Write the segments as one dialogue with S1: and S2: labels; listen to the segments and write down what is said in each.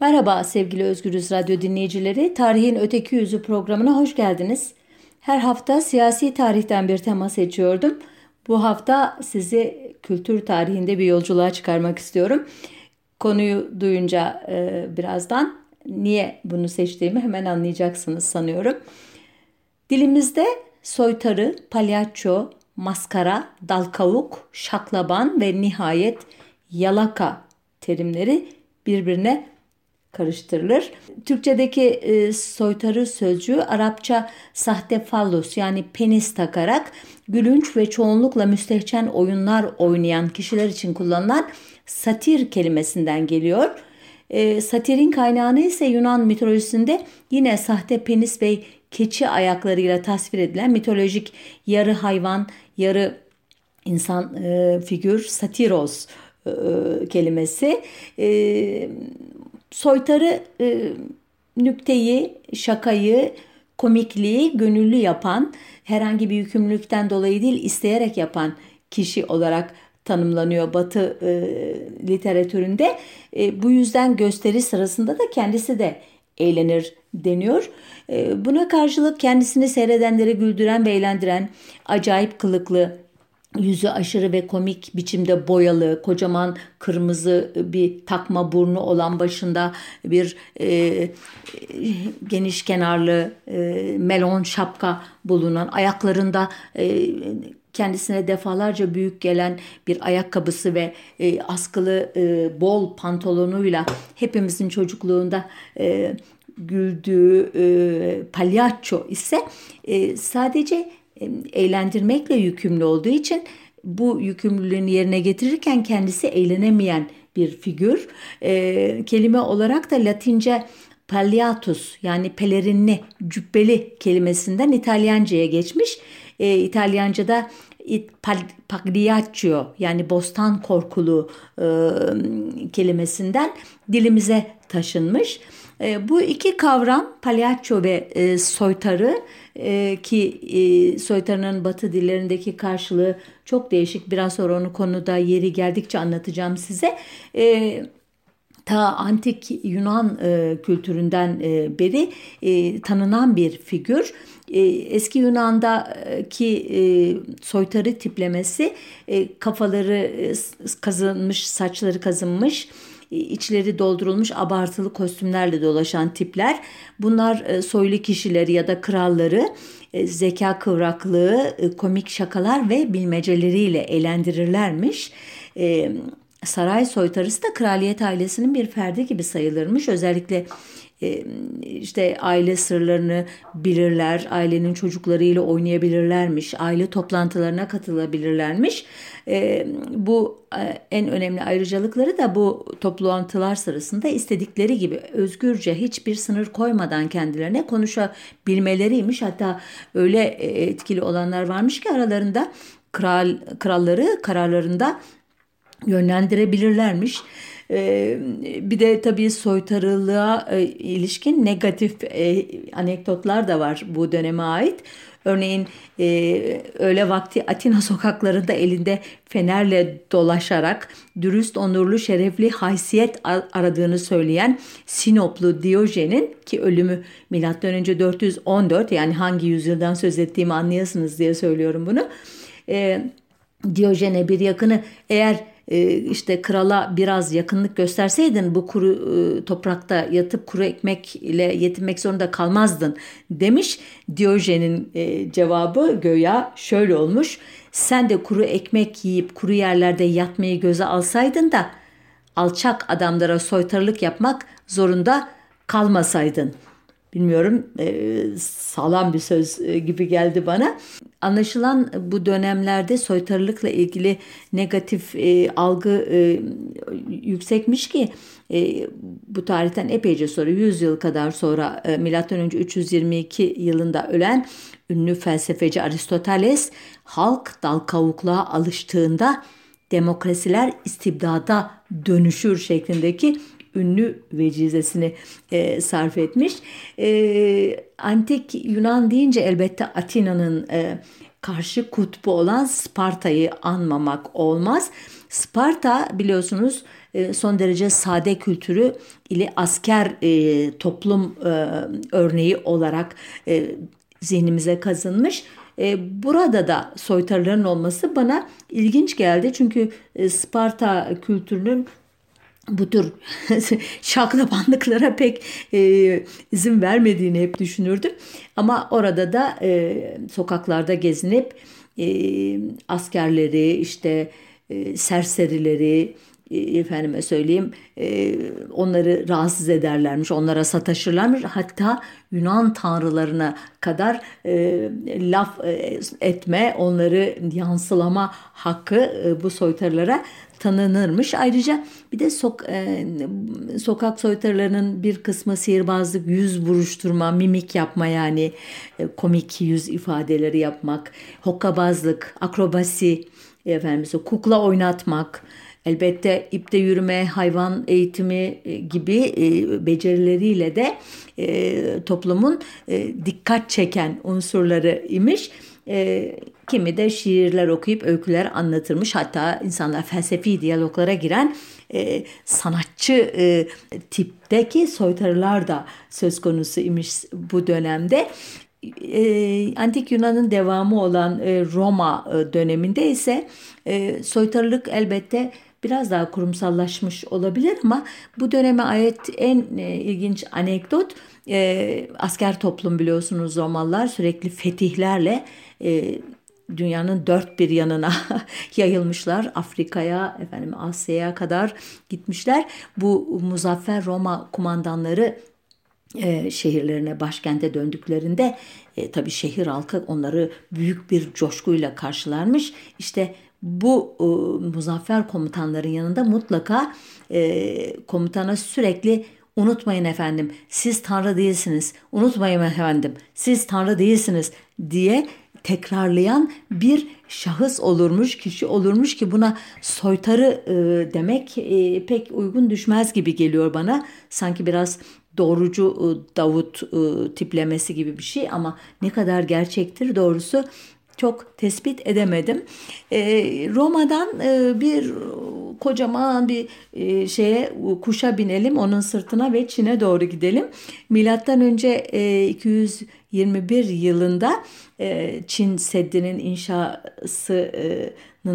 S1: Merhaba sevgili Özgürüz Radyo dinleyicileri. Tarihin Öteki Yüzü programına hoş geldiniz. Her hafta siyasi tarihten bir tema seçiyordum. Bu hafta sizi kültür tarihinde bir yolculuğa çıkarmak istiyorum. Konuyu duyunca e, birazdan niye bunu seçtiğimi hemen anlayacaksınız sanıyorum. Dilimizde soytarı, palyaço, maskara, dalkavuk, şaklaban ve nihayet yalaka terimleri birbirine karıştırılır. Türkçedeki e, soytarı sözcüğü Arapça sahte fallus yani penis takarak gülünç ve çoğunlukla müstehcen oyunlar oynayan kişiler için kullanılan satir kelimesinden geliyor. E, satirin kaynağını ise Yunan mitolojisinde yine sahte penis ve keçi ayaklarıyla tasvir edilen mitolojik yarı hayvan, yarı insan e, figür satiros e, kelimesi. Soytarı e, nükteyi, şakayı, komikliği gönüllü yapan, herhangi bir yükümlülükten dolayı değil isteyerek yapan kişi olarak tanımlanıyor Batı e, literatüründe. E, bu yüzden gösteri sırasında da kendisi de eğlenir deniyor. E, buna karşılık kendisini seyredenleri güldüren ve eğlendiren acayip kılıklı, yüzü aşırı ve komik biçimde boyalı, kocaman kırmızı bir takma burnu olan başında bir e, geniş kenarlı e, melon şapka bulunan, ayaklarında e, kendisine defalarca büyük gelen bir ayakkabısı ve e, askılı e, bol pantolonuyla hepimizin çocukluğunda e, güldüğü e, palyaço ise e, sadece eğlendirmekle yükümlü olduğu için bu yükümlülüğünü yerine getirirken kendisi eğlenemeyen bir figür. E, kelime olarak da Latince palliatus yani pelerinli, cübbeli kelimesinden İtalyanca'ya geçmiş. E, İtalyanca'da pagliaccio yani bostan korkulu e, kelimesinden dilimize taşınmış. E, bu iki kavram palyaço ve e, soytarı e, ki e, soytarının batı dillerindeki karşılığı çok değişik. Biraz sonra onu konuda yeri geldikçe anlatacağım size. E, ta antik Yunan kültüründen beri tanınan bir figür. Eski Yunan'daki e, soytarı tiplemesi kafaları kazınmış, saçları kazınmış, içleri doldurulmuş abartılı kostümlerle dolaşan tipler. Bunlar e, soylu kişileri ya da kralları e, zeka kıvraklığı, e, komik şakalar ve bilmeceleriyle eğlendirirlermiş. Saray soytarısı da kraliyet ailesinin bir ferdi gibi sayılırmış. Özellikle işte aile sırlarını bilirler, ailenin çocuklarıyla oynayabilirlermiş, aile toplantılarına katılabilirlermiş. Bu en önemli ayrıcalıkları da bu toplantılar sırasında istedikleri gibi özgürce hiçbir sınır koymadan kendilerine konuşabilmeleriymiş. Hatta öyle etkili olanlar varmış ki aralarında kral kralları kararlarında yönlendirebilirlermiş. Ee, bir de tabii soytarılığa e, ilişkin negatif e, anekdotlar da var bu döneme ait. Örneğin e, öğle vakti Atina sokaklarında elinde fenerle dolaşarak dürüst, onurlu, şerefli haysiyet aradığını söyleyen Sinoplu Diyojen'in ki ölümü M.Ö. 414 yani hangi yüzyıldan söz ettiğimi anlayasınız diye söylüyorum bunu. E, Diyojen'e bir yakını eğer işte krala biraz yakınlık gösterseydin bu kuru e, toprakta yatıp kuru ekmek ile yetinmek zorunda kalmazdın demiş. Diyojen'in e, cevabı göya şöyle olmuş. Sen de kuru ekmek yiyip kuru yerlerde yatmayı göze alsaydın da alçak adamlara soytarılık yapmak zorunda kalmasaydın.'' Bilmiyorum e, sağlam bir söz e, gibi geldi bana. Anlaşılan bu dönemlerde soytarılıkla ilgili negatif e, algı e, yüksekmiş ki e, bu tarihten epeyce sonra 100 yıl kadar sonra e, M.Ö. 322 yılında ölen ünlü felsefeci Aristoteles halk dal kavukluğa alıştığında demokrasiler istibdada dönüşür şeklindeki ünlü vecizesini e, sarf etmiş. E, antik Yunan deyince elbette Atina'nın e, karşı kutbu olan Sparta'yı anmamak olmaz. Sparta biliyorsunuz e, son derece sade kültürü ile asker e, toplum e, örneği olarak zihnimize kazınmış. Burada da soytarıların olması bana ilginç geldi. Çünkü Sparta kültürünün bu tür şaklabanlıklara pek e, izin vermediğini hep düşünürdüm. Ama orada da e, sokaklarda gezinip e, askerleri işte e, serserileri e, efendime söyleyeyim e, onları rahatsız ederlermiş, onlara sataşırlarmış. Hatta Yunan tanrılarına kadar e, laf etme, onları yansılama hakkı bu soytarılara tanınırmış. Ayrıca bir de sok, e, sokak soytarılarının bir kısmı sihirbazlık, yüz buruşturma, mimik yapma yani e, komik yüz ifadeleri yapmak, hokkabazlık, akrobasi, efendim, kukla oynatmak, Elbette ipte yürüme, hayvan eğitimi e, gibi e, becerileriyle de e, toplumun dikkat çeken unsurları imiş. Kimi de şiirler okuyup öyküler anlatırmış. Hatta insanlar felsefi diyaloglara giren e, sanatçı e, tipteki soytarılar da söz konusu imiş bu dönemde. E, Antik Yunan'ın devamı olan e, Roma e, döneminde ise e, soytarılık elbette biraz daha kurumsallaşmış olabilir ama bu döneme ait en ilginç anekdot asker toplum biliyorsunuz Romalılar sürekli fetihlerle dünyanın dört bir yanına yayılmışlar. Afrika'ya, efendim Asya'ya kadar gitmişler. Bu muzaffer Roma kumandanları e, şehirlerine, başkente döndüklerinde e, tabii şehir halkı onları büyük bir coşkuyla karşılarmış. İşte bu e, muzaffer komutanların yanında mutlaka e, komutana sürekli unutmayın efendim siz tanrı değilsiniz unutmayın efendim siz tanrı değilsiniz diye tekrarlayan bir şahıs olurmuş, kişi olurmuş ki buna soytarı e, demek e, pek uygun düşmez gibi geliyor bana. Sanki biraz doğrucu e, Davut e, tiplemesi gibi bir şey ama ne kadar gerçektir doğrusu çok tespit edemedim. E, Roma'dan e, bir kocaman bir e, şeye kuşa binelim, onun sırtına ve Çin'e doğru gidelim. Milattan önce e, 221 yılında e, Çin Seddi'nin inşasının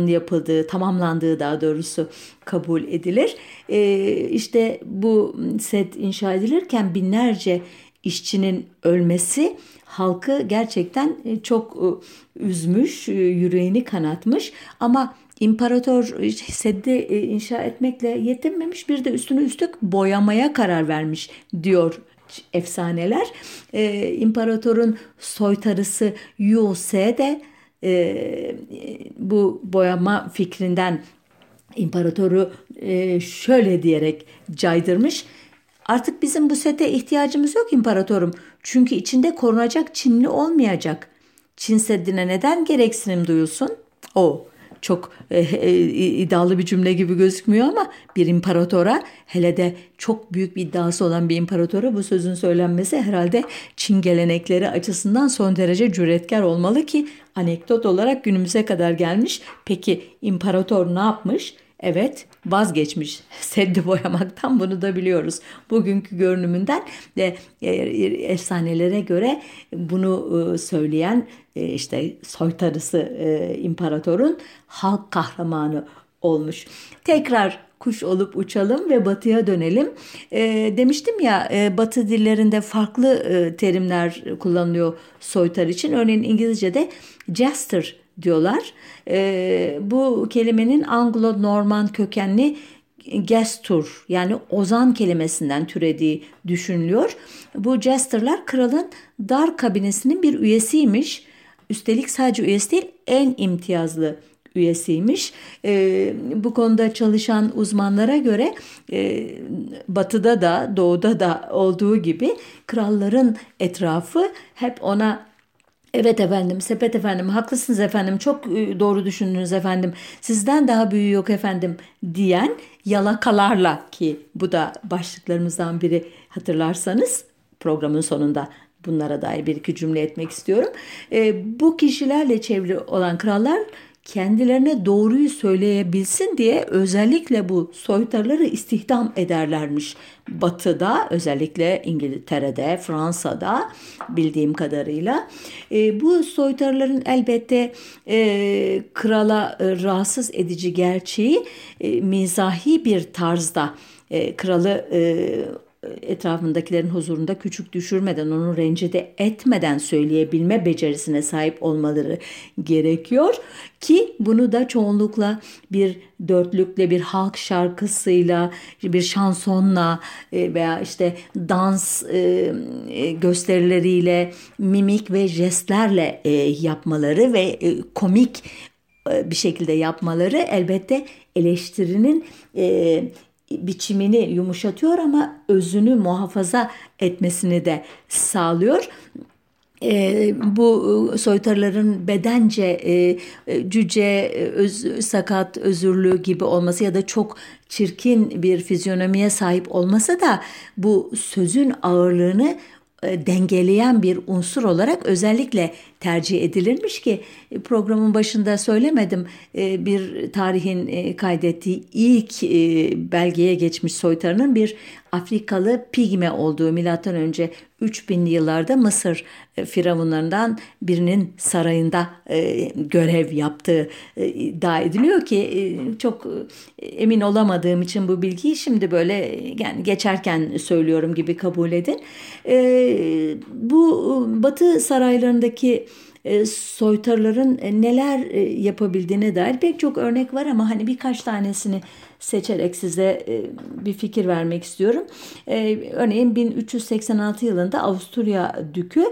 S1: yapıldığı, tamamlandığı daha doğrusu kabul edilir. E, işte bu sed inşa edilirken binlerce işçinin ölmesi halkı gerçekten e, çok e, üzmüş, e, yüreğini kanatmış ama imparator seddi inşa etmekle yetinmemiş bir de üstünü üstlük boyamaya karar vermiş diyor efsaneler. Ee, imparatorun soytarısı Yu Se de e, bu boyama fikrinden imparatoru e, şöyle diyerek caydırmış. Artık bizim bu sete ihtiyacımız yok imparatorum. Çünkü içinde korunacak Çinli olmayacak. Çin Seddi'ne neden gereksinim duyulsun? O çok e, e, iddialı bir cümle gibi gözükmüyor ama bir imparatora hele de çok büyük bir iddiası olan bir imparatora bu sözün söylenmesi herhalde Çin gelenekleri açısından son derece cüretkar olmalı ki anekdot olarak günümüze kadar gelmiş. Peki imparator ne yapmış? Evet vazgeçmiş seddi boyamaktan bunu da biliyoruz. Bugünkü görünümünden de e, efsanelere göre bunu e, söyleyen e, işte soytarısı e, imparatorun halk kahramanı olmuş. Tekrar kuş olup uçalım ve batıya dönelim. E, demiştim ya e, batı dillerinde farklı e, terimler kullanılıyor soytar için. Örneğin İngilizce'de jester diyorlar. E, bu kelimenin Anglo-Norman kökenli gestur yani ozan kelimesinden türediği düşünülüyor. Bu jesterlar kralın dar kabinesinin bir üyesiymiş. Üstelik sadece üyesi değil en imtiyazlı üyesiymiş. E, bu konuda çalışan uzmanlara göre e, batıda da doğuda da olduğu gibi kralların etrafı hep ona Evet efendim, sepet efendim, haklısınız efendim, çok e, doğru düşündünüz efendim, sizden daha büyüğü yok efendim diyen yalakalarla ki bu da başlıklarımızdan biri hatırlarsanız programın sonunda bunlara dair bir iki cümle etmek istiyorum. E, bu kişilerle çevri olan krallar kendilerine doğruyu söyleyebilsin diye özellikle bu soytarıları istihdam ederlermiş. Batı'da özellikle İngiltere'de, Fransa'da bildiğim kadarıyla. E, bu soytarıların elbette e, krala e, rahatsız edici gerçeği e, mizahi bir tarzda e, kralı e, etrafındakilerin huzurunda küçük düşürmeden, onu rencide etmeden söyleyebilme becerisine sahip olmaları gerekiyor ki bunu da çoğunlukla bir dörtlükle, bir halk şarkısıyla, bir şansonla e, veya işte dans e, e, gösterileriyle, mimik ve jestlerle yapmaları ve komik bir şekilde yapmaları elbette eleştirinin biçimini yumuşatıyor ama özünü muhafaza etmesini de sağlıyor. E, bu soytarıların bedence e, cüce, öz, sakat, özürlü gibi olması ya da çok çirkin bir fizyonomiye sahip olmasa da bu sözün ağırlığını e, dengeleyen bir unsur olarak özellikle tercih edilirmiş ki e, programın başında söylemedim e, bir tarihin kaydettiği ilk belgeye geçmiş soytarının bir Afrikalı pigme olduğu milattan önce 3000'li yıllarda Mısır firavunlarından birinin sarayında görev yaptığı iddia ediliyor ki çok emin olamadığım için bu bilgiyi şimdi böyle yani geçerken söylüyorum gibi kabul edin. Bu Batı saraylarındaki e, soytarıların e, neler e, yapabildiğine dair pek çok örnek var ama hani birkaç tanesini seçerek size bir fikir vermek istiyorum. Örneğin 1386 yılında Avusturya Dükü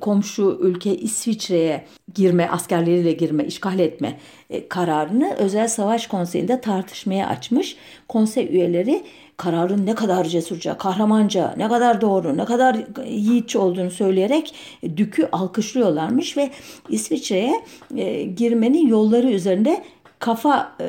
S1: komşu ülke İsviçre'ye girme, askerleriyle girme, işgal etme kararını özel savaş konseyinde tartışmaya açmış. Konsey üyeleri kararın ne kadar cesurca, kahramanca, ne kadar doğru, ne kadar yiğitçe olduğunu söyleyerek Dük'ü alkışlıyorlarmış ve İsviçre'ye e, girmenin yolları üzerinde kafa e,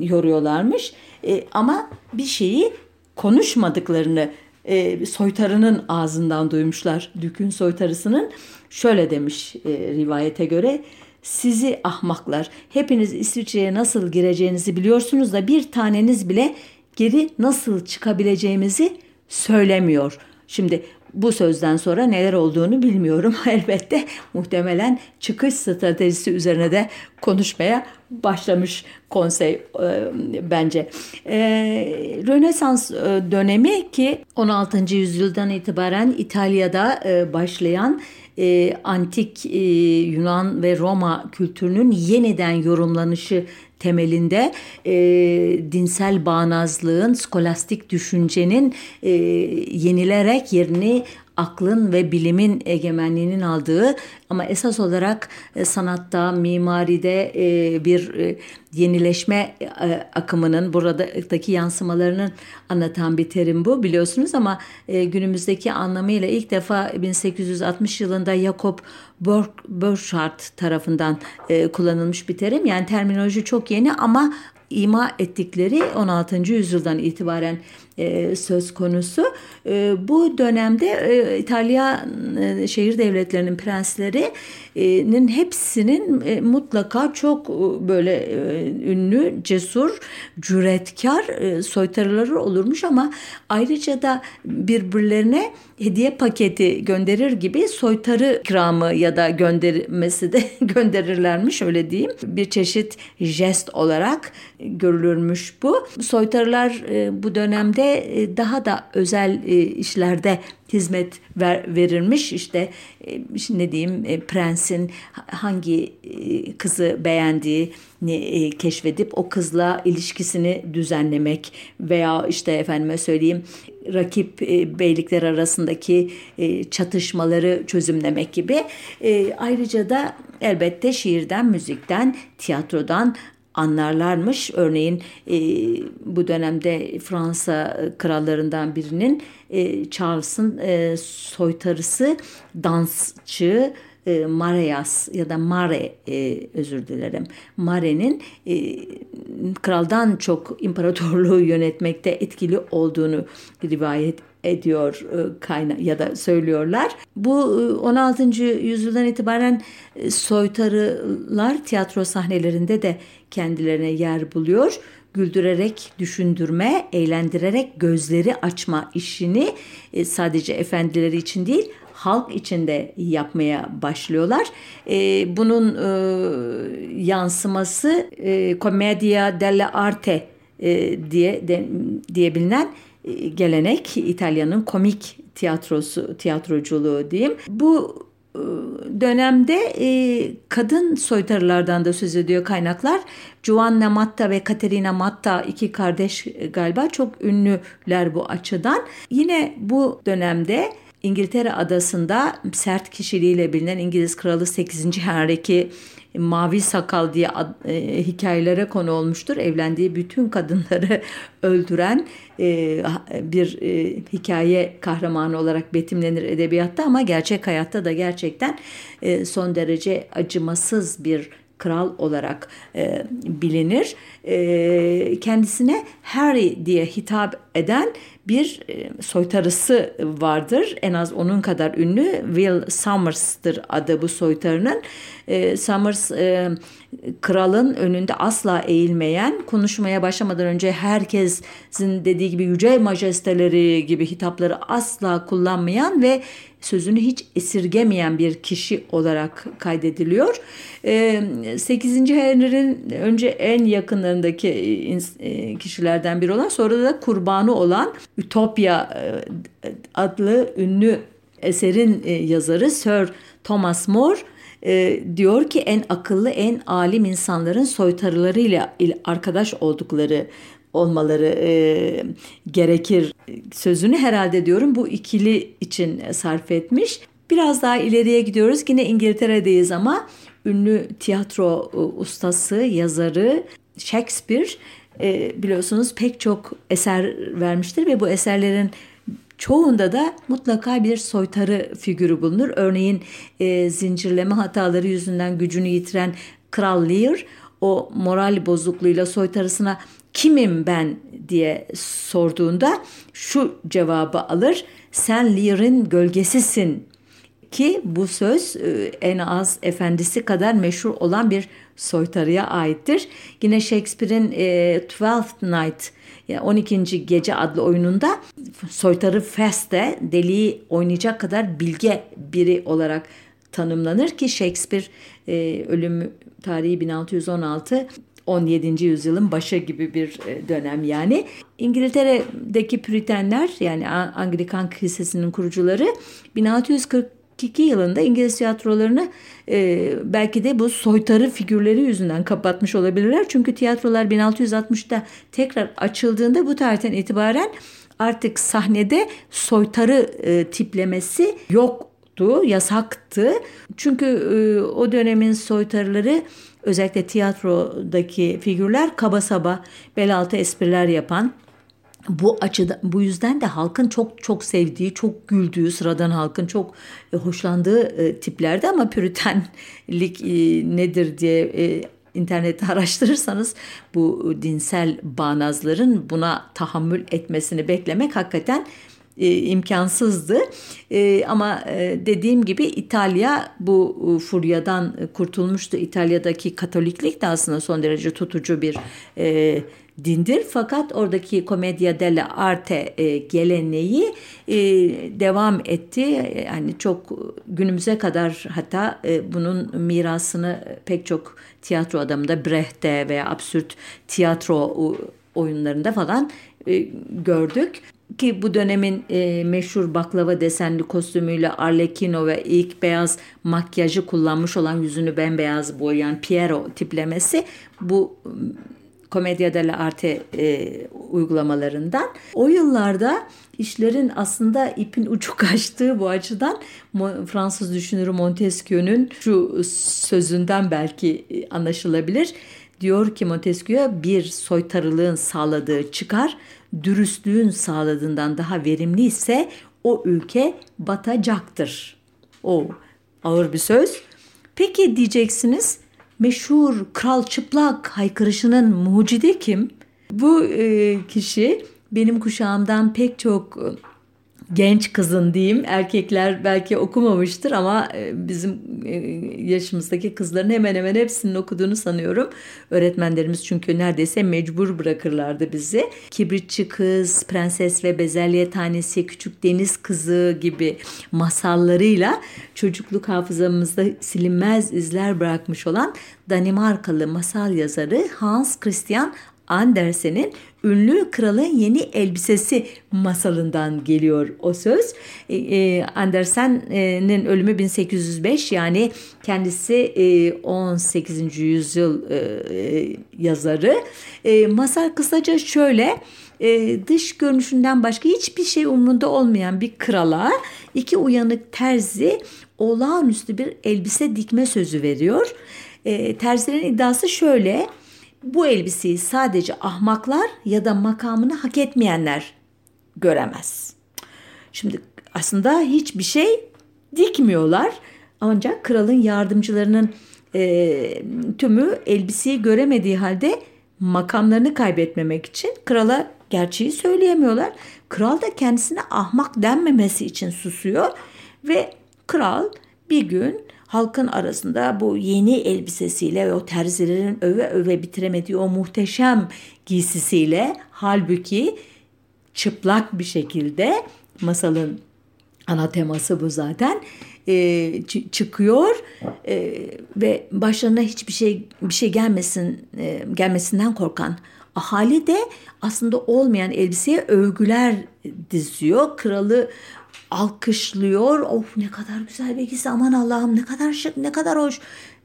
S1: yoruyorlarmış. E, ama bir şeyi konuşmadıklarını e, soytarının ağzından duymuşlar. Dük'ün soytarısının şöyle demiş e, rivayete göre sizi ahmaklar hepiniz İsviçre'ye nasıl gireceğinizi biliyorsunuz da bir taneniz bile geri nasıl çıkabileceğimizi söylemiyor. Şimdi bu sözden sonra neler olduğunu bilmiyorum. Elbette muhtemelen çıkış stratejisi üzerine de konuşmaya başlamış konsey e, bence. E, Rönesans e, dönemi ki 16. yüzyıldan itibaren İtalya'da e, başlayan e, antik e, Yunan ve Roma kültürünün yeniden yorumlanışı temelinde e, dinsel bağnazlığın, skolastik düşüncenin e, yenilerek yerini aklın ve bilimin egemenliğinin aldığı ama esas olarak e, sanatta, mimaride e, bir e, yenileşme akımının buradaki yansımalarının anlatan bir terim bu biliyorsunuz ama günümüzdeki anlamıyla ilk defa 1860 yılında Jakob Burckhardt tarafından kullanılmış bir terim. Yani terminoloji çok yeni ama ima ettikleri 16. yüzyıldan itibaren e, söz konusu. E, bu dönemde e, İtalya şehir devletlerinin prenslerinin hepsinin mutlaka çok böyle ünlü, cesur, cüretkar e, soytarıları olurmuş ama ayrıca da birbirlerine hediye paketi gönderir gibi soytarı ikramı ya da göndermesi de gönderirlermiş öyle diyeyim. Bir çeşit jest olarak görülürmüş bu. Soytarılar bu dönemde e, daha da özel e, işlerde hizmet ver, verilmiş. İşte ne diyeyim prensin hangi kızı beğendiğini keşfedip o kızla ilişkisini düzenlemek veya işte efendime söyleyeyim rakip beylikler arasındaki çatışmaları çözümlemek gibi. Ayrıca da elbette şiirden, müzikten, tiyatrodan anlarlarmış. Örneğin e, bu dönemde Fransa krallarından birinin e, Charles'ın e, soytarısı, dansçı, e, Mareas ya da Mare e, özür dilerim. Mare'nin e, kraldan çok imparatorluğu yönetmekte etkili olduğunu rivayet ediyor e, kayna ya da söylüyorlar. Bu 16. E, yüzyıldan itibaren e, soytarılar tiyatro sahnelerinde de kendilerine yer buluyor güldürerek düşündürme, eğlendirerek gözleri açma işini sadece efendileri için değil halk içinde yapmaya başlıyorlar. bunun yansıması e, Commedia dell'arte diye de, diye bilinen e, gelenek İtalya'nın komik tiyatrosu tiyatroculuğu diyeyim. Bu e, dönemde e, kadın soytarılardan da söz ediyor kaynaklar. Giovanna Matta ve Caterina Matta iki kardeş galiba çok ünlüler bu açıdan. Yine bu dönemde İngiltere adasında sert kişiliğiyle bilinen İngiliz kralı 8. Henry mavi sakal diye e, hikayelere konu olmuştur. Evlendiği bütün kadınları öldüren e, bir e, hikaye kahramanı olarak betimlenir edebiyatta ama gerçek hayatta da gerçekten e, son derece acımasız bir kral olarak e, bilinir. E, kendisine Harry diye hitap eden bir e, soytarısı vardır. En az onun kadar ünlü Will Somers'tır adı bu soytarının. E, Summers e, kralın önünde asla eğilmeyen, konuşmaya başlamadan önce herkesin dediği gibi yüce majesteleri gibi hitapları asla kullanmayan ve sözünü hiç esirgemeyen bir kişi olarak kaydediliyor. 8. Henry'nin önce en yakınlarındaki kişilerden biri olan sonra da kurbanı olan Ütopya adlı ünlü eserin yazarı Sir Thomas More e, diyor ki en akıllı, en alim insanların soytarılarıyla arkadaş oldukları olmaları e, gerekir sözünü herhalde diyorum bu ikili için sarf etmiş. Biraz daha ileriye gidiyoruz. Yine İngiltere'deyiz ama ünlü tiyatro e, ustası, yazarı Shakespeare e, biliyorsunuz pek çok eser vermiştir ve bu eserlerin Çoğunda da mutlaka bir soytarı figürü bulunur. Örneğin e, zincirleme hataları yüzünden gücünü yitiren Kral Lear o moral bozukluğuyla soytarısına kimim ben diye sorduğunda şu cevabı alır. Sen Lear'ın gölgesisin ki bu söz e, en az efendisi kadar meşhur olan bir soytarıya aittir. Yine Shakespeare'in e, Twelfth Night yani 12. Gece adlı oyununda soytarı Feste deliği oynayacak kadar bilge biri olarak tanımlanır ki Shakespeare e, ölüm tarihi 1616 17. yüzyılın başı gibi bir dönem yani. İngiltere'deki Püritenler yani Anglikan Kilisesi'nin kurucuları 1640 1942 yılında İngiliz tiyatrolarını e, belki de bu soytarı figürleri yüzünden kapatmış olabilirler. Çünkü tiyatrolar 1660'da tekrar açıldığında bu tarihten itibaren artık sahnede soytarı e, tiplemesi yoktu, yasaktı. Çünkü e, o dönemin soytarıları özellikle tiyatrodaki figürler kaba saba bel altı espriler yapan bu açıda bu yüzden de halkın çok çok sevdiği, çok güldüğü, sıradan halkın çok e, hoşlandığı e, tiplerde ama püritenlik e, nedir diye e, internette araştırırsanız bu dinsel bağnazların buna tahammül etmesini beklemek hakikaten e, imkansızdı. E, ama e, dediğim gibi İtalya bu e, furyadan kurtulmuştu. İtalya'daki Katoliklik de aslında son derece tutucu bir e, dindir. Fakat oradaki komedya delle arte e, geleneği e, devam etti. Yani çok günümüze kadar hatta e, bunun mirasını pek çok tiyatro adamında Brecht'te veya absürt tiyatro oyunlarında falan e, gördük ki bu dönemin e, meşhur baklava desenli kostümüyle Arlecchino ve ilk beyaz makyajı kullanmış olan yüzünü bembeyaz boyayan Piero tiplemesi bu Komedya dell'arte e, uygulamalarından. O yıllarda işlerin aslında ipin ucu kaçtığı bu açıdan Fransız düşünürü Montesquieu'nun şu sözünden belki e, anlaşılabilir. Diyor ki Montesquieu bir soytarılığın sağladığı çıkar, dürüstlüğün sağladığından daha verimli ise o ülke batacaktır. O ağır bir söz Peki diyeceksiniz meşhur Kral Çıplak haykırışının mucidi kim? Bu e, kişi benim kuşağımdan pek çok genç kızın diyeyim. Erkekler belki okumamıştır ama e, bizim e, yaşımızdaki kızların hemen hemen hepsinin okuduğunu sanıyorum. Öğretmenlerimiz çünkü neredeyse mecbur bırakırlardı bizi. Kibritçi Kız, Prenses ve Bezelye Tanesi, Küçük Deniz Kızı gibi masallarıyla çocukluk hafızamızda silinmez izler bırakmış olan Danimarkalı masal yazarı Hans Christian Andersen'in ünlü kralın yeni elbisesi masalından geliyor o söz. E, e Andersen'in ölümü 1805 yani kendisi e, 18. yüzyıl e, yazarı. E, masal kısaca şöyle e, dış görünüşünden başka hiçbir şey umurunda olmayan bir krala iki uyanık terzi olağanüstü bir elbise dikme sözü veriyor. E, terzilerin iddiası şöyle bu elbiseyi sadece ahmaklar ya da makamını hak etmeyenler göremez. Şimdi aslında hiçbir şey dikmiyorlar. Ancak kralın yardımcılarının e, tümü elbiseyi göremediği halde makamlarını kaybetmemek için krala gerçeği söyleyemiyorlar. Kral da kendisine ahmak denmemesi için susuyor ve kral bir gün halkın arasında bu yeni elbisesiyle ve o terzilerin öve öve bitiremediği o muhteşem giysisiyle halbuki çıplak bir şekilde masalın ana teması bu zaten e, çıkıyor e, ve başlarına hiçbir şey bir şey gelmesin e, gelmesinden korkan ahali de aslında olmayan elbiseye övgüler diziyor. Kralı alkışlıyor. Of ne kadar güzel bir giysi aman Allah'ım ne kadar şık ne kadar hoş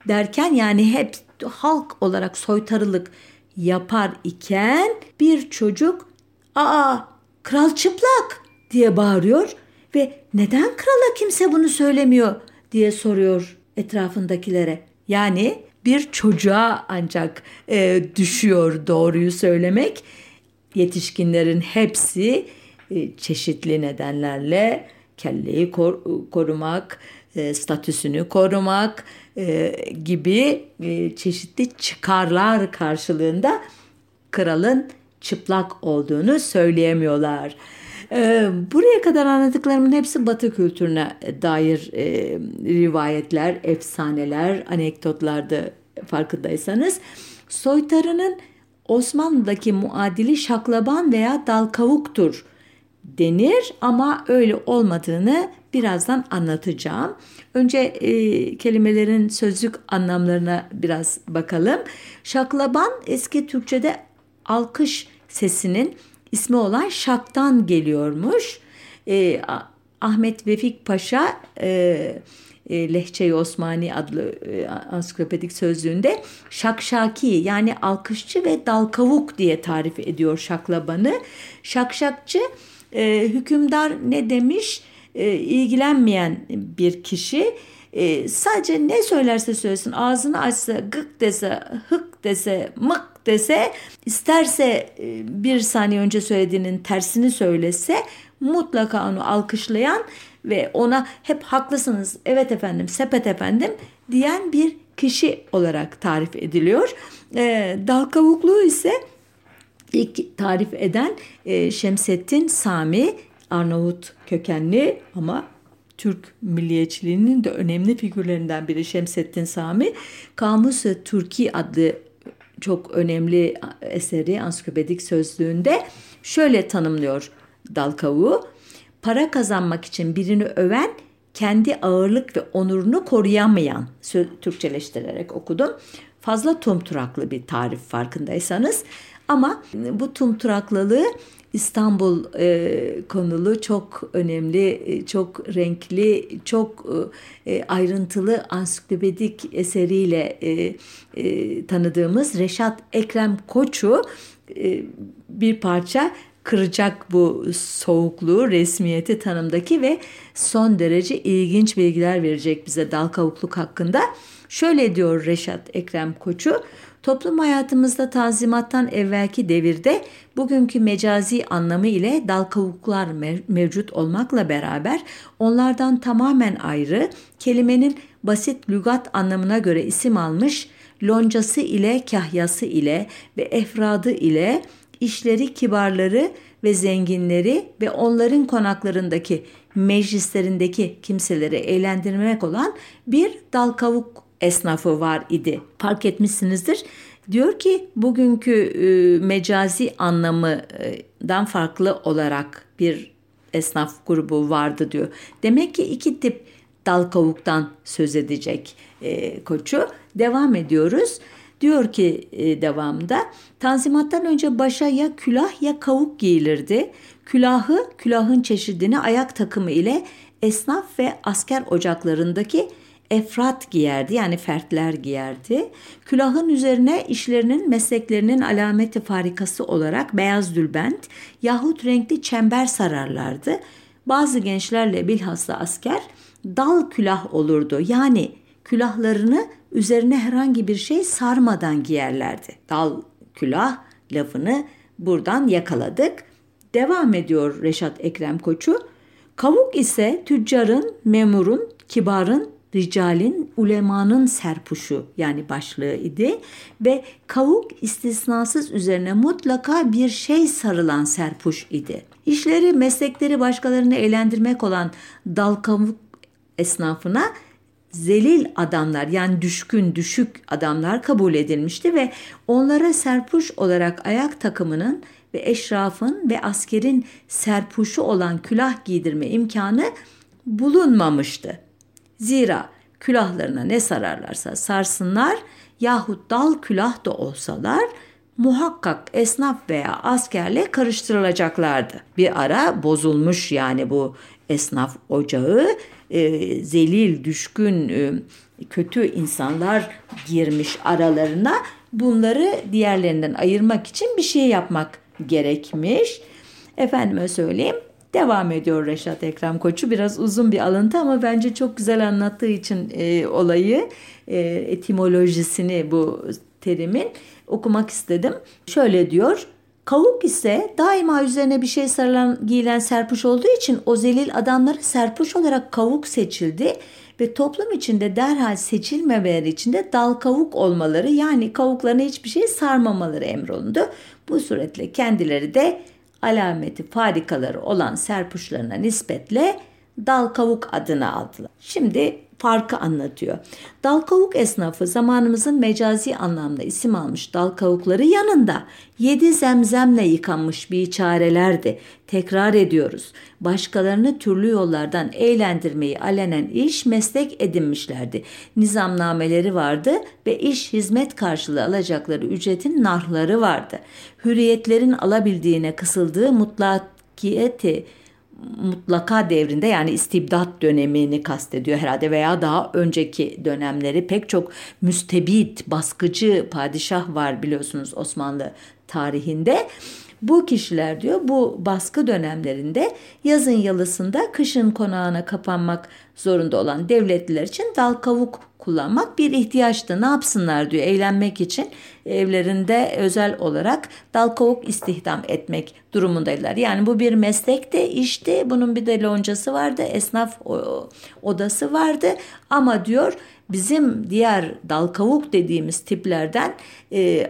S1: derken yani hep halk olarak soytarılık yapar iken bir çocuk aa kral çıplak diye bağırıyor ve neden krala kimse bunu söylemiyor diye soruyor etrafındakilere. Yani bir çocuğa ancak e, düşüyor doğruyu söylemek. Yetişkinlerin hepsi e, çeşitli nedenlerle kelleyi kor, korumak, e, statüsünü korumak e, gibi e, çeşitli çıkarlar karşılığında kralın çıplak olduğunu söyleyemiyorlar. E, buraya kadar anlattıklarımın hepsi Batı kültürüne dair e, rivayetler, efsaneler, anekdotlardı farkındaysanız. Soytarının Osmanlı'daki muadili şaklaban veya dal kavuktur denir ama öyle olmadığını birazdan anlatacağım. Önce e, kelimelerin sözlük anlamlarına biraz bakalım. Şaklaban eski Türkçe'de alkış sesinin ismi olan şaktan geliyormuş. E, Ahmet Vefik Paşa e, e, Lehçe-i Osmani adlı e, ansiklopedik sözlüğünde şakşaki yani alkışçı ve dalkavuk diye tarif ediyor şaklabanı. Şakşakçı e, hükümdar ne demiş e, ilgilenmeyen bir kişi e, sadece ne söylerse söylesin ağzını açsa gık dese hık dese mık dese isterse e, bir saniye önce söylediğinin tersini söylese mutlaka onu alkışlayan ve ona hep haklısınız evet efendim sepet efendim diyen bir kişi olarak tarif ediliyor. E, dal kavukluğu ise ilk tarif eden e, Şemsettin Sami Arnavut kökenli ama Türk milliyetçiliğinin de önemli figürlerinden biri Şemsettin Sami. Kamus-ı Türki adlı çok önemli eseri ansiklopedik sözlüğünde şöyle tanımlıyor dal kavuğu. Para kazanmak için birini öven kendi ağırlık ve onurunu koruyamayan Türkçeleştirerek okudum. Fazla tumturaklı bir tarif farkındaysanız ama bu tumturaklılığı İstanbul e, konulu çok önemli, e, çok renkli, çok e, ayrıntılı ansiklopedik eseriyle e, e, tanıdığımız Reşat Ekrem Koç'u e, bir parça kıracak bu soğukluğu, resmiyeti tanımdaki ve son derece ilginç bilgiler verecek bize dal kavukluk hakkında. Şöyle diyor Reşat Ekrem Koçu, Toplum hayatımızda tanzimattan evvelki devirde bugünkü mecazi anlamı ile dal kavuklar mevcut olmakla beraber onlardan tamamen ayrı kelimenin basit lügat anlamına göre isim almış, loncası ile kahyası ile ve efradı ile işleri kibarları ve zenginleri ve onların konaklarındaki meclislerindeki kimseleri eğlendirmek olan bir dal kavuk esnafı var idi. Fark etmişsinizdir. Diyor ki bugünkü e, mecazi anlamından farklı olarak bir esnaf grubu vardı diyor. Demek ki iki tip dal kavuktan söz edecek e, koçu. Devam ediyoruz. Diyor ki e, devamda Tanzimattan önce başa ya külah ya kavuk giyilirdi. Külahı, külahın çeşidini ayak takımı ile esnaf ve asker ocaklarındaki efrat giyerdi yani fertler giyerdi. Külahın üzerine işlerinin mesleklerinin alameti farikası olarak beyaz dülbent yahut renkli çember sararlardı. Bazı gençlerle bilhassa asker dal külah olurdu. Yani külahlarını üzerine herhangi bir şey sarmadan giyerlerdi. Dal külah lafını buradan yakaladık. Devam ediyor Reşat Ekrem Koçu. Kavuk ise tüccarın, memurun, kibarın, ricalin, ulemanın serpuşu yani başlığı idi ve kavuk istisnasız üzerine mutlaka bir şey sarılan serpuş idi. İşleri, meslekleri başkalarını eğlendirmek olan dal kavuk esnafına zelil adamlar yani düşkün düşük adamlar kabul edilmişti ve onlara serpuş olarak ayak takımının ve eşrafın ve askerin serpuşu olan külah giydirme imkanı bulunmamıştı. Zira külahlarına ne sararlarsa sarsınlar yahut dal külah da olsalar muhakkak esnaf veya askerle karıştırılacaklardı. Bir ara bozulmuş yani bu esnaf ocağı e, zelil, düşkün, e, kötü insanlar girmiş aralarına. Bunları diğerlerinden ayırmak için bir şey yapmak gerekmiş. Efendime söyleyeyim Devam ediyor Reşat Ekrem Koçu. Biraz uzun bir alıntı ama bence çok güzel anlattığı için e, olayı, e, etimolojisini bu terimin okumak istedim. Şöyle diyor. Kavuk ise daima üzerine bir şey sarılan giyilen serpuş olduğu için o zelil adamları serpuş olarak kavuk seçildi ve toplum içinde derhal seçilmemeleri için de dal kavuk olmaları yani kavuklarına hiçbir şey sarmamaları emrolundu. Bu suretle kendileri de alameti farikaları olan serpuşlarına nispetle dal kavuk adını aldılar. Şimdi farkı anlatıyor. Dal esnafı zamanımızın mecazi anlamda isim almış dal kavukları yanında yedi zemzemle yıkanmış bir çarelerdi. Tekrar ediyoruz. Başkalarını türlü yollardan eğlendirmeyi alenen iş meslek edinmişlerdi. Nizamnameleri vardı ve iş hizmet karşılığı alacakları ücretin narhları vardı. Hürriyetlerin alabildiğine kısıldığı mutlakiyeti mutlaka devrinde yani istibdat dönemini kastediyor herhalde veya daha önceki dönemleri pek çok müstebit, baskıcı padişah var biliyorsunuz Osmanlı tarihinde. Bu kişiler diyor bu baskı dönemlerinde yazın yalısında kışın konağına kapanmak zorunda olan devletliler için dal kavuk kullanmak bir ihtiyaçtı. Ne yapsınlar diyor eğlenmek için evlerinde özel olarak dal kavuk istihdam etmek durumundaydılar. Yani bu bir meslekte işti. Bunun bir de loncası vardı. Esnaf odası vardı. Ama diyor bizim diğer dal kavuk dediğimiz tiplerden e,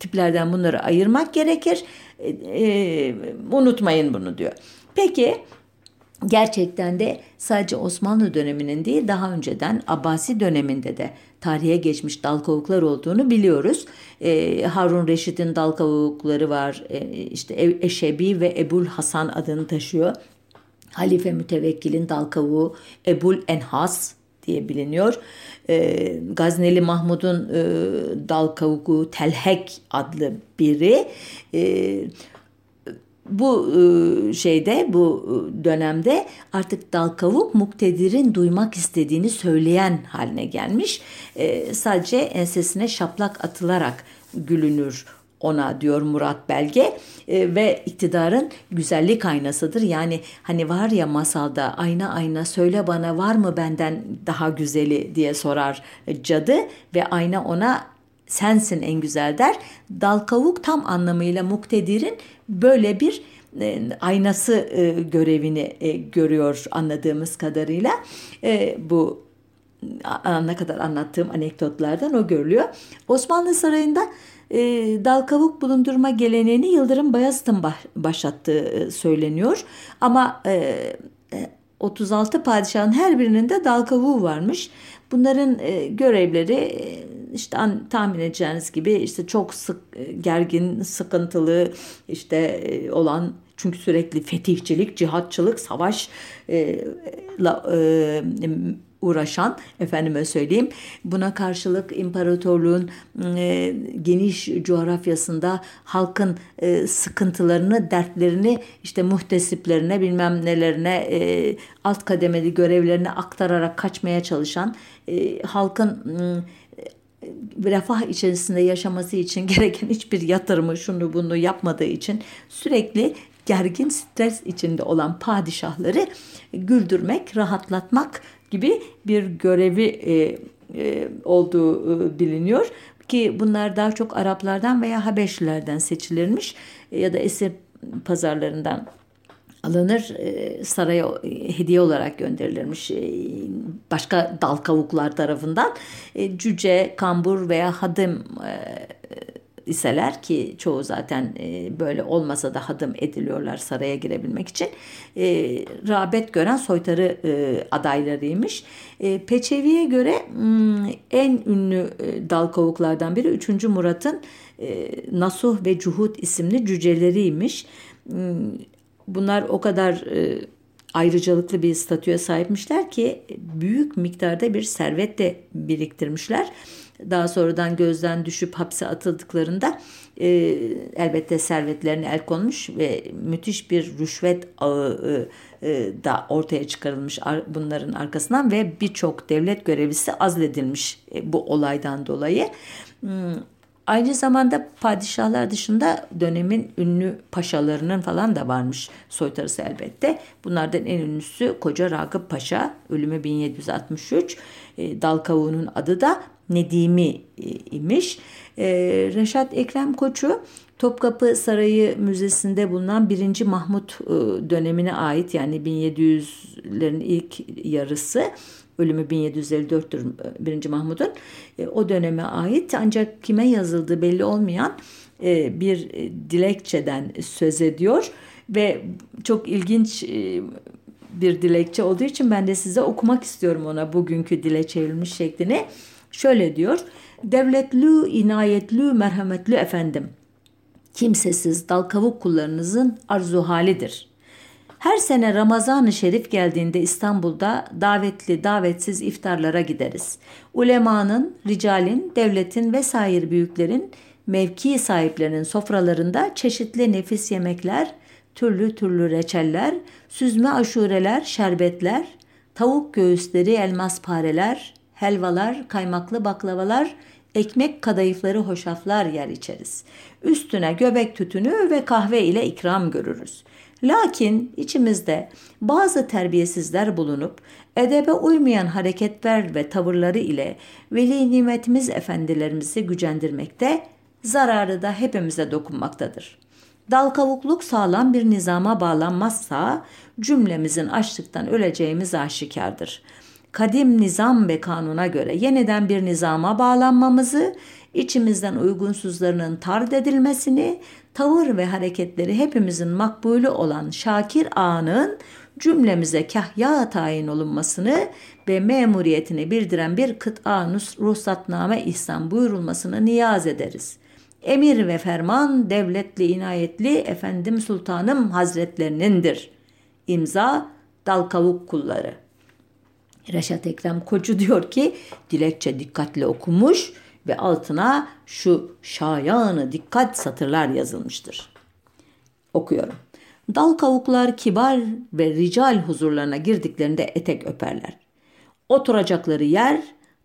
S1: tiplerden bunları ayırmak gerekir. E, e, unutmayın bunu diyor. Peki gerçekten de sadece Osmanlı döneminin değil daha önceden Abbasi döneminde de tarihe geçmiş dal kavuklar olduğunu biliyoruz. E, Harun Reşit'in dal kavukları var. E, işte Eşebi ve Ebul Hasan adını taşıyor. Halife Mütevekkil'in dal kavuğu Ebul Enhas diye biliniyor. E, Gazneli Mahmud'un e, dal kavuğu Telhek adlı biri. E, bu e, şeyde bu dönemde artık dal kavuk muktedirin duymak istediğini söyleyen haline gelmiş. E, sadece ensesine şaplak atılarak gülünür ona diyor Murat Belge e, ve iktidarın güzellik aynasıdır. Yani hani var ya masalda ayna ayna söyle bana var mı benden daha güzeli diye sorar cadı ve ayna ona sensin en güzel der. Dal kavuk tam anlamıyla muktedirin böyle bir e, aynası e, görevini e, görüyor anladığımız kadarıyla. E, bu ne kadar anlattığım anekdotlardan o görülüyor. Osmanlı Sarayı'nda e, dal kavuk bulundurma geleneğini Yıldırım Bayezid'in başlattığı e, söyleniyor. Ama e, 36 e, padişahın her birinin de dal kavuğu varmış. Bunların e, görevleri e, işte an, tahmin edeceğiniz gibi işte çok sık gergin, sıkıntılı işte e, olan çünkü sürekli fetihçilik, cihatçılık, savaş e, e, uğraşan efendime söyleyeyim buna karşılık imparatorluğun e, geniş coğrafyasında halkın e, sıkıntılarını dertlerini işte muhtesiplerine bilmem nelerine e, alt kademeli görevlerini aktararak kaçmaya çalışan e, halkın e, refah içerisinde yaşaması için gereken hiçbir yatırımı şunu bunu yapmadığı için sürekli gergin stres içinde olan padişahları güldürmek, rahatlatmak gibi bir görevi e, e, olduğu e, biliniyor. Ki bunlar daha çok Araplardan veya Habeşlilerden seçilirmiş e, ya da esir pazarlarından alınır e, saraya hediye olarak gönderilirmiş e, başka dal kavuklar tarafından. Cüce, kambur veya hadım iseler ki çoğu zaten e, böyle olmasa da hadım ediliyorlar saraya girebilmek için e, rağbet gören soytarı e, adaylarıymış. Peçevi'ye göre m, en ünlü dal kavuklardan biri 3. Murat'ın Nasuh ve Cuhud isimli cüceleriymiş. M, bunlar o kadar ayrıcalıklı bir statüye sahipmişler ki büyük miktarda bir servet de biriktirmişler daha sonradan gözden düşüp hapse atıldıklarında e, elbette servetlerine el konmuş ve müthiş bir rüşvet ağı e, e, da ortaya çıkarılmış bunların arkasından ve birçok devlet görevlisi azledilmiş e, bu olaydan dolayı. Aynı zamanda padişahlar dışında dönemin ünlü paşalarının falan da varmış soytarısı elbette. Bunlardan en ünlüsü Koca Ragıp Paşa, ölümü 1763. E, dal adı da Nedimi e, imiş. E, Reşat Ekrem Koçu Topkapı Sarayı Müzesi'nde bulunan 1. Mahmut e, dönemine ait yani 1700'lerin ilk yarısı ölümü 1754'tür 1. Mahmut'un o döneme ait ancak kime yazıldığı belli olmayan bir dilekçeden söz ediyor ve çok ilginç bir dilekçe olduğu için ben de size okumak istiyorum ona bugünkü dile çevrilmiş şeklini. Şöyle diyor. Devletli, inayetli, merhametli efendim. Kimsesiz dal kavuk kullarınızın arzu halidir. Her sene Ramazan-ı Şerif geldiğinde İstanbul'da davetli davetsiz iftarlara gideriz. Ulemanın, ricalin, devletin vesaire büyüklerin, mevki sahiplerinin sofralarında çeşitli nefis yemekler, türlü türlü reçeller, süzme aşureler, şerbetler, tavuk göğüsleri, elmas pareler, helvalar, kaymaklı baklavalar, ekmek kadayıfları hoşaflar yer içeriz. Üstüne göbek tütünü ve kahve ile ikram görürüz. Lakin içimizde bazı terbiyesizler bulunup edebe uymayan hareketler ve tavırları ile veli nimetimiz efendilerimizi gücendirmekte, zararı da hepimize dokunmaktadır. Dal sağlam bir nizama bağlanmazsa cümlemizin açlıktan öleceğimiz aşikardır kadim nizam ve kanuna göre yeniden bir nizama bağlanmamızı, içimizden uygunsuzlarının tard edilmesini, tavır ve hareketleri hepimizin makbulü olan Şakir Ağa'nın cümlemize kahya tayin olunmasını ve memuriyetini bildiren bir kıta ruhsatname ihsan buyurulmasını niyaz ederiz. Emir ve ferman devletli inayetli efendim sultanım hazretlerinindir. İmza Dalkavuk kulları. Reşat Ekrem Koçu diyor ki dilekçe dikkatle okumuş ve altına şu şayanı dikkat satırlar yazılmıştır. Okuyorum. Dal kavuklar kibar ve rical huzurlarına girdiklerinde etek öperler. Oturacakları yer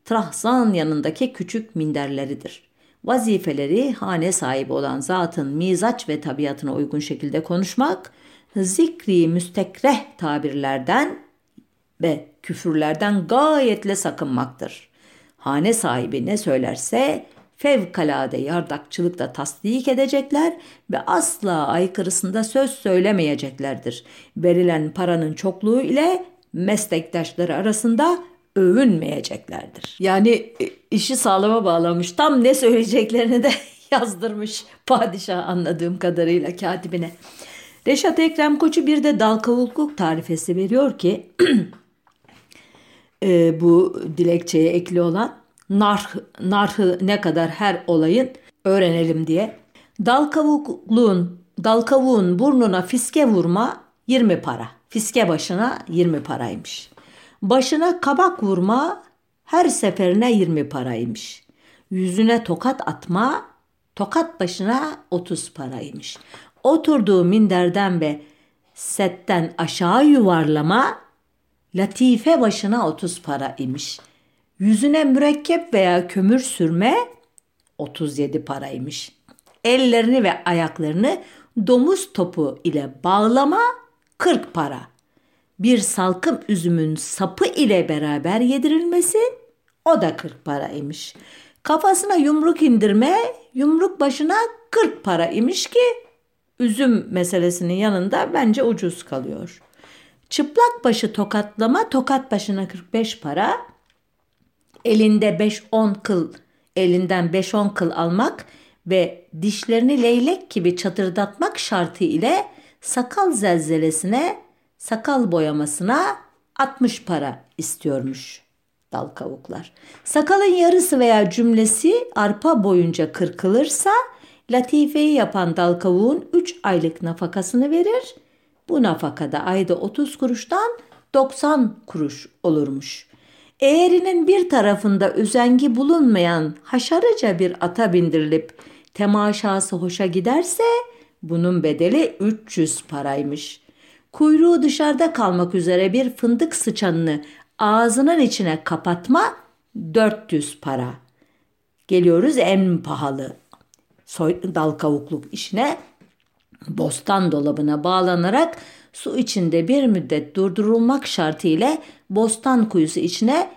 S1: trahzan yanındaki küçük minderleridir. Vazifeleri hane sahibi olan zatın mizaç ve tabiatına uygun şekilde konuşmak, zikri müstekreh tabirlerden ve küfürlerden gayetle sakınmaktır. Hane sahibi ne söylerse fevkalade yardakçılıkla tasdik edecekler ve asla aykırısında söz söylemeyeceklerdir. Verilen paranın çokluğu ile meslektaşları arasında övünmeyeceklerdir. Yani e, işi sağlama bağlamış. Tam ne söyleyeceklerini de yazdırmış padişah anladığım kadarıyla katibine. Reşat Ekrem Koçu bir de dal kavukluk tarifesi veriyor ki e, bu dilekçeye ekli olan narh, narhı ne kadar her olayın öğrenelim diye. Dal kavukluğun, dal kavuğun burnuna fiske vurma 20 para. Fiske başına 20 paraymış. Başına kabak vurma her seferine 20 paraymış. Yüzüne tokat atma tokat başına 30 paraymış. Oturduğu minderden ve setten aşağı yuvarlama latife başına 30 para imiş. Yüzüne mürekkep veya kömür sürme 37 paraymış. Ellerini ve ayaklarını domuz topu ile bağlama 40 para. Bir salkım üzümün sapı ile beraber yedirilmesi o da 40 paraymış. Kafasına yumruk indirme yumruk başına 40 para imiş ki üzüm meselesinin yanında bence ucuz kalıyor. Çıplak başı tokatlama tokat başına 45 para. Elinde 5-10 kıl, elinden 5-10 kıl almak ve dişlerini leylek gibi çatırdatmak şartı ile sakal zelzelesine, sakal boyamasına 60 para istiyormuş dal kavuklar. Sakalın yarısı veya cümlesi arpa boyunca kırkılırsa latifeyi yapan dal kavuğun 3 aylık nafakasını verir. Bu nafakada ayda 30 kuruştan 90 kuruş olurmuş. Eğerinin bir tarafında özengi bulunmayan haşarıca bir ata bindirilip temaşası hoşa giderse bunun bedeli 300 paraymış. Kuyruğu dışarıda kalmak üzere bir fındık sıçanını ağzının içine kapatma 400 para. Geliyoruz en pahalı dal kavukluk işine. Bostan dolabına bağlanarak su içinde bir müddet durdurulmak şartı ile bostan kuyusu içine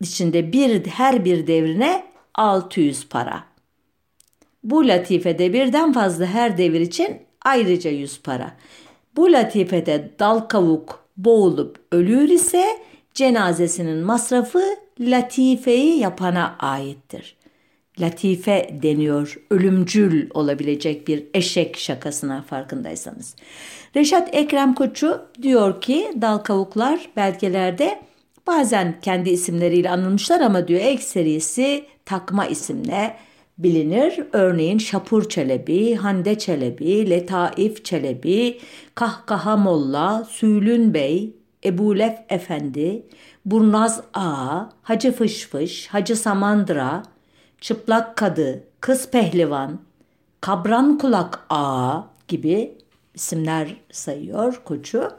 S1: içinde bir her bir devrine 600 para. Bu latifede birden fazla her devir için ayrıca 100 para. Bu latifede dal kavuk boğulup ölür ise cenazesinin masrafı latifeyi yapana aittir. Latife deniyor ölümcül olabilecek bir eşek şakasına farkındaysanız. Reşat Ekrem Koçu diyor ki dal kavuklar belgelerde bazen kendi isimleriyle anılmışlar ama diyor ekserisi takma isimle bilinir. Örneğin Şapur Çelebi, Hande Çelebi, Letaif Çelebi, Kahkaha Molla, Sülün Bey, Ebu Lef Efendi, Burnaz Ağa, Hacı Fışfış, Hacı Samandıra, Çıplak Kadı, Kız Pehlivan, Kabran Kulak Ağa gibi isimler sayıyor koçu.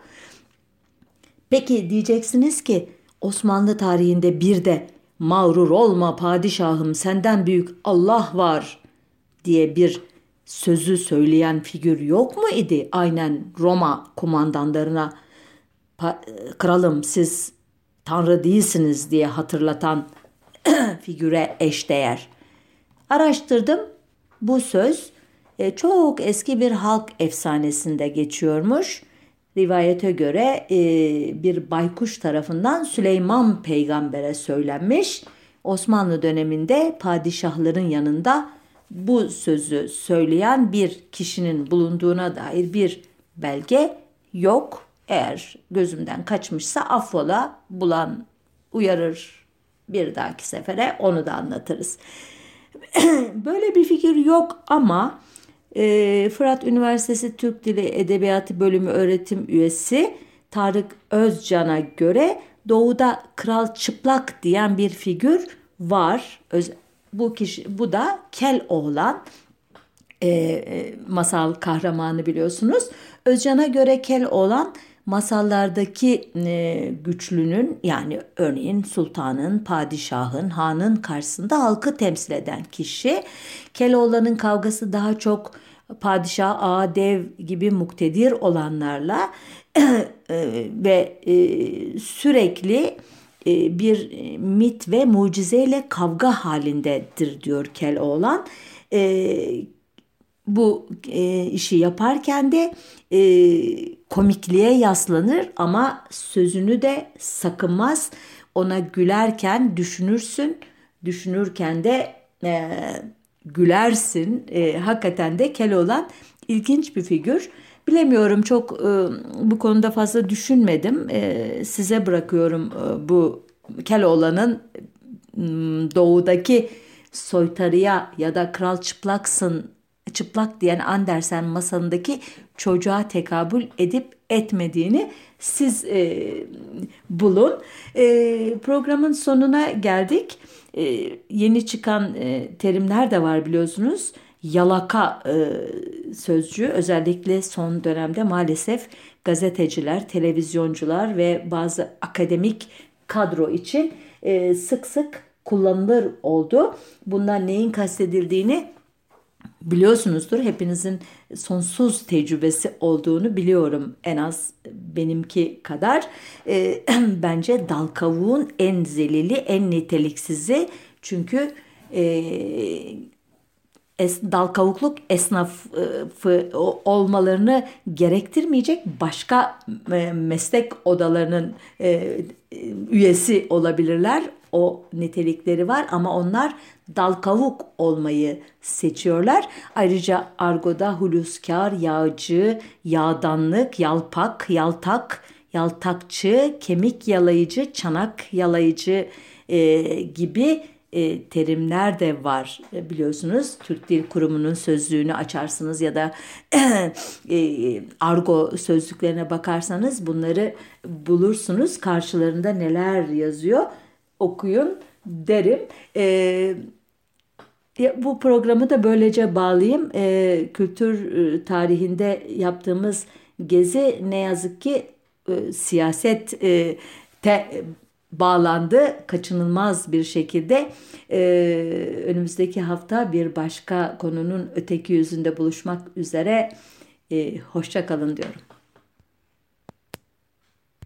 S1: Peki diyeceksiniz ki Osmanlı tarihinde bir de mağrur olma padişahım senden büyük Allah var diye bir sözü söyleyen figür yok mu idi? Aynen Roma kumandanlarına kralım siz tanrı değilsiniz diye hatırlatan figüre eşdeğer. Araştırdım. Bu söz e, çok eski bir halk efsanesinde geçiyormuş. Rivayete göre e, bir baykuş tarafından Süleyman peygambere söylenmiş. Osmanlı döneminde padişahların yanında bu sözü söyleyen bir kişinin bulunduğuna dair bir belge yok. Eğer gözümden kaçmışsa affola bulan uyarır bir dahaki sefere onu da anlatırız. Böyle bir fikir yok ama e, Fırat Üniversitesi Türk Dili Edebiyatı Bölümü öğretim üyesi Tarık Özcan'a göre doğuda kral çıplak diyen bir figür var. Öz, bu kişi bu da Kel oğlan e, e masal kahramanı biliyorsunuz. Özcan'a göre Kel oğlan masallardaki e, güçlünün yani örneğin sultanın, padişahın, hanın karşısında halkı temsil eden kişi. Keloğlan'ın kavgası daha çok padişah, ağa, dev gibi muktedir olanlarla e, ve e, sürekli e, bir mit ve mucizeyle kavga halindedir diyor Keloğlan. E, bu e, işi yaparken de e, komikliğe yaslanır ama sözünü de sakınmaz. Ona gülerken düşünürsün, düşünürken de e, gülersin. E, hakikaten de Keloğlan ilginç bir figür. Bilemiyorum çok e, bu konuda fazla düşünmedim. E, size bırakıyorum e, bu Keloğlan'ın doğudaki soytarıya ya da kral çıplaksın çıplak diyen Andersen masalındaki çocuğa tekabül edip etmediğini siz e, bulun. E, programın sonuna geldik. E, yeni çıkan e, terimler de var biliyorsunuz. Yalaka e, sözcüğü özellikle son dönemde maalesef gazeteciler, televizyoncular ve bazı akademik kadro için e, sık sık kullanılır oldu. Bundan neyin kastedildiğini biliyorsunuzdur. Hepinizin sonsuz tecrübesi olduğunu biliyorum en az benimki kadar. E, bence dal kavuğun en zelili, en niteliksizi. Çünkü e, es, dal kavukluk esnafı olmalarını gerektirmeyecek başka e, meslek odalarının e, üyesi olabilirler. O nitelikleri var ama onlar dal kavuk olmayı seçiyorlar. Ayrıca argoda huluskar, yağcı, yağdanlık, yalpak, yaltak, yaltakçı, kemik yalayıcı, çanak yalayıcı e, gibi e, terimler de var e, biliyorsunuz. Türk Dil Kurumu'nun sözlüğünü açarsınız ya da e, argo sözlüklerine bakarsanız bunları bulursunuz. Karşılarında neler yazıyor okuyun derim. E, bu programı da böylece bağlayayım. E, kültür tarihinde yaptığımız gezi ne yazık ki e, siyaset e, te, bağlandı kaçınılmaz bir şekilde. E, önümüzdeki hafta bir başka konunun öteki yüzünde buluşmak üzere. E, hoşça kalın diyorum.